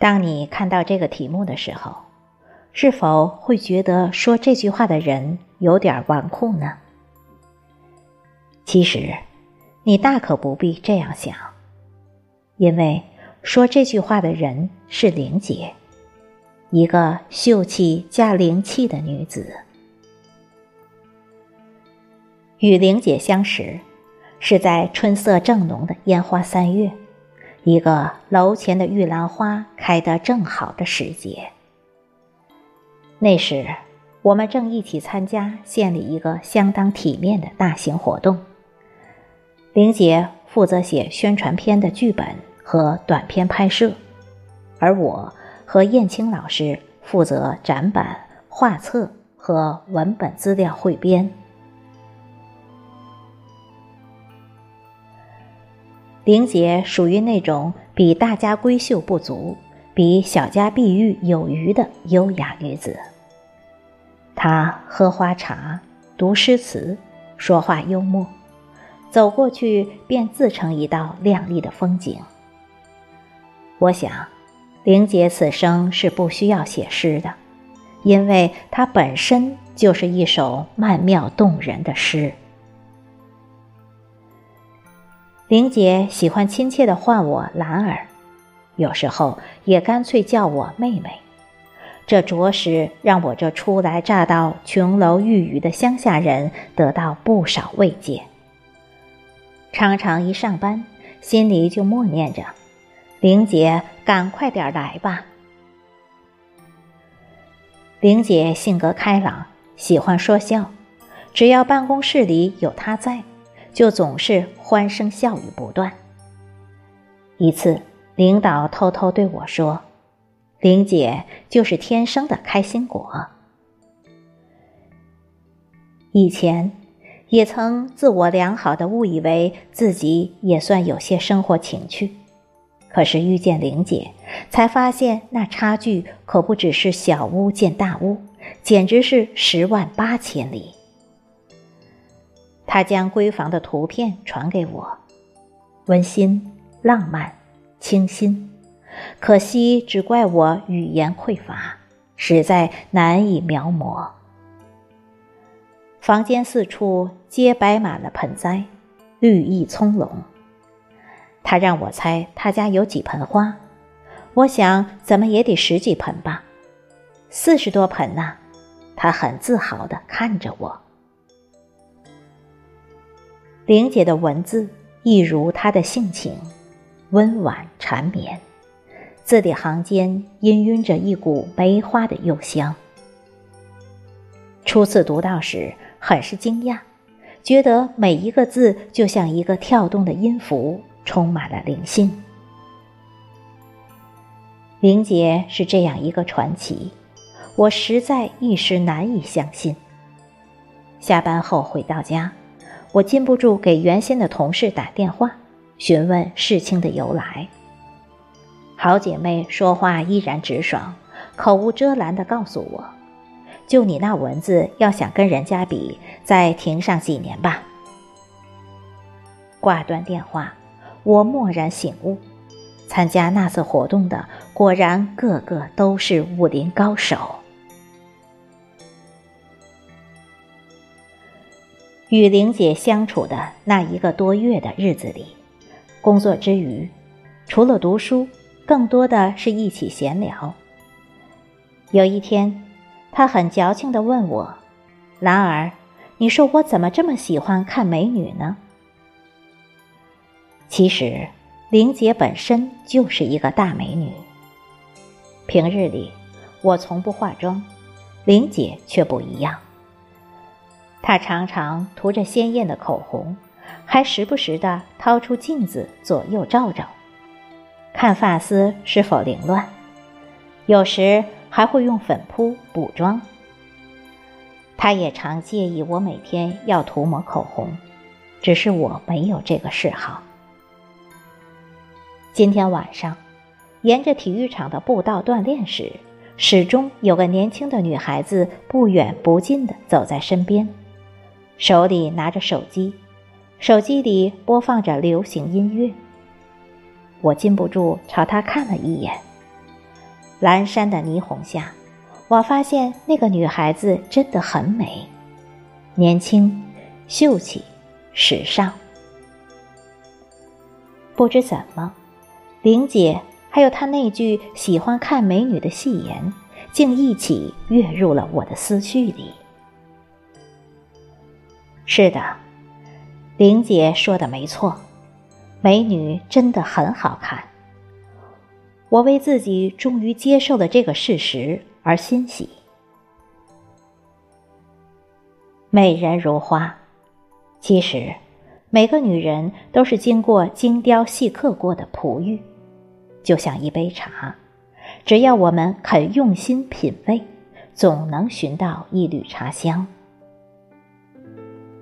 当你看到这个题目的时候，是否会觉得说这句话的人有点纨绔呢？其实，你大可不必这样想，因为说这句话的人是玲姐，一个秀气加灵气的女子。与玲姐相识，是在春色正浓的烟花三月。一个楼前的玉兰花开得正好的时节。那时，我们正一起参加县里一个相当体面的大型活动。玲姐负责写宣传片的剧本和短片拍摄，而我和燕青老师负责展板、画册和文本资料汇编。玲姐属于那种比大家闺秀不足，比小家碧玉有余的优雅女子。她喝花茶，读诗词，说话幽默，走过去便自成一道亮丽的风景。我想，玲姐此生是不需要写诗的，因为她本身就是一首曼妙动人的诗。玲姐喜欢亲切地唤我兰儿，有时候也干脆叫我妹妹。这着实让我这初来乍到、琼楼玉宇的乡下人得到不少慰藉。常常一上班，心里就默念着：“玲姐，赶快点来吧。”玲姐性格开朗，喜欢说笑，只要办公室里有她在。就总是欢声笑语不断。一次，领导偷偷对我说：“玲姐就是天生的开心果。”以前也曾自我良好的误以为自己也算有些生活情趣，可是遇见玲姐，才发现那差距可不只是小巫见大巫，简直是十万八千里。他将闺房的图片传给我，温馨、浪漫、清新。可惜只怪我语言匮乏，实在难以描摹。房间四处皆摆满了盆栽，绿意葱茏。他让我猜他家有几盆花，我想怎么也得十几盆吧，四十多盆呢。他很自豪地看着我。玲姐的文字一如她的性情，温婉缠绵，字里行间氤氲着一股梅花的幽香。初次读到时，很是惊讶，觉得每一个字就像一个跳动的音符，充满了灵性。玲姐是这样一个传奇，我实在一时难以相信。下班后回到家。我禁不住给原先的同事打电话，询问事情的由来。好姐妹说话依然直爽，口无遮拦地告诉我：“就你那文字，要想跟人家比，再停上几年吧。”挂断电话，我蓦然醒悟：参加那次活动的，果然个个都是武林高手。与玲姐相处的那一个多月的日子里，工作之余，除了读书，更多的是一起闲聊。有一天，她很矫情地问我：“兰儿，你说我怎么这么喜欢看美女呢？”其实，玲姐本身就是一个大美女。平日里，我从不化妆，玲姐却不一样。她常常涂着鲜艳的口红，还时不时地掏出镜子左右照照，看发丝是否凌乱。有时还会用粉扑补妆。她也常介意我每天要涂抹口红，只是我没有这个嗜好。今天晚上，沿着体育场的步道锻炼时，始终有个年轻的女孩子不远不近地走在身边。手里拿着手机，手机里播放着流行音乐。我禁不住朝他看了一眼，阑珊的霓虹下，我发现那个女孩子真的很美，年轻、秀气、时尚。不知怎么，玲姐还有她那句喜欢看美女的戏言，竟一起跃入了我的思绪里。是的，玲姐说的没错，美女真的很好看。我为自己终于接受了这个事实而欣喜。美人如花，其实。每个女人都是经过精雕细刻过的璞玉，就像一杯茶，只要我们肯用心品味，总能寻到一缕茶香。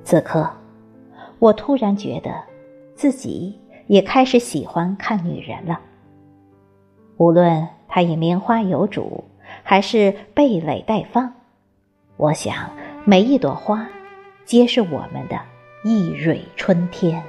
此刻，我突然觉得，自己也开始喜欢看女人了。无论她已名花有主，还是蓓蕾待放，我想每一朵花，皆是我们的。一蕊春天。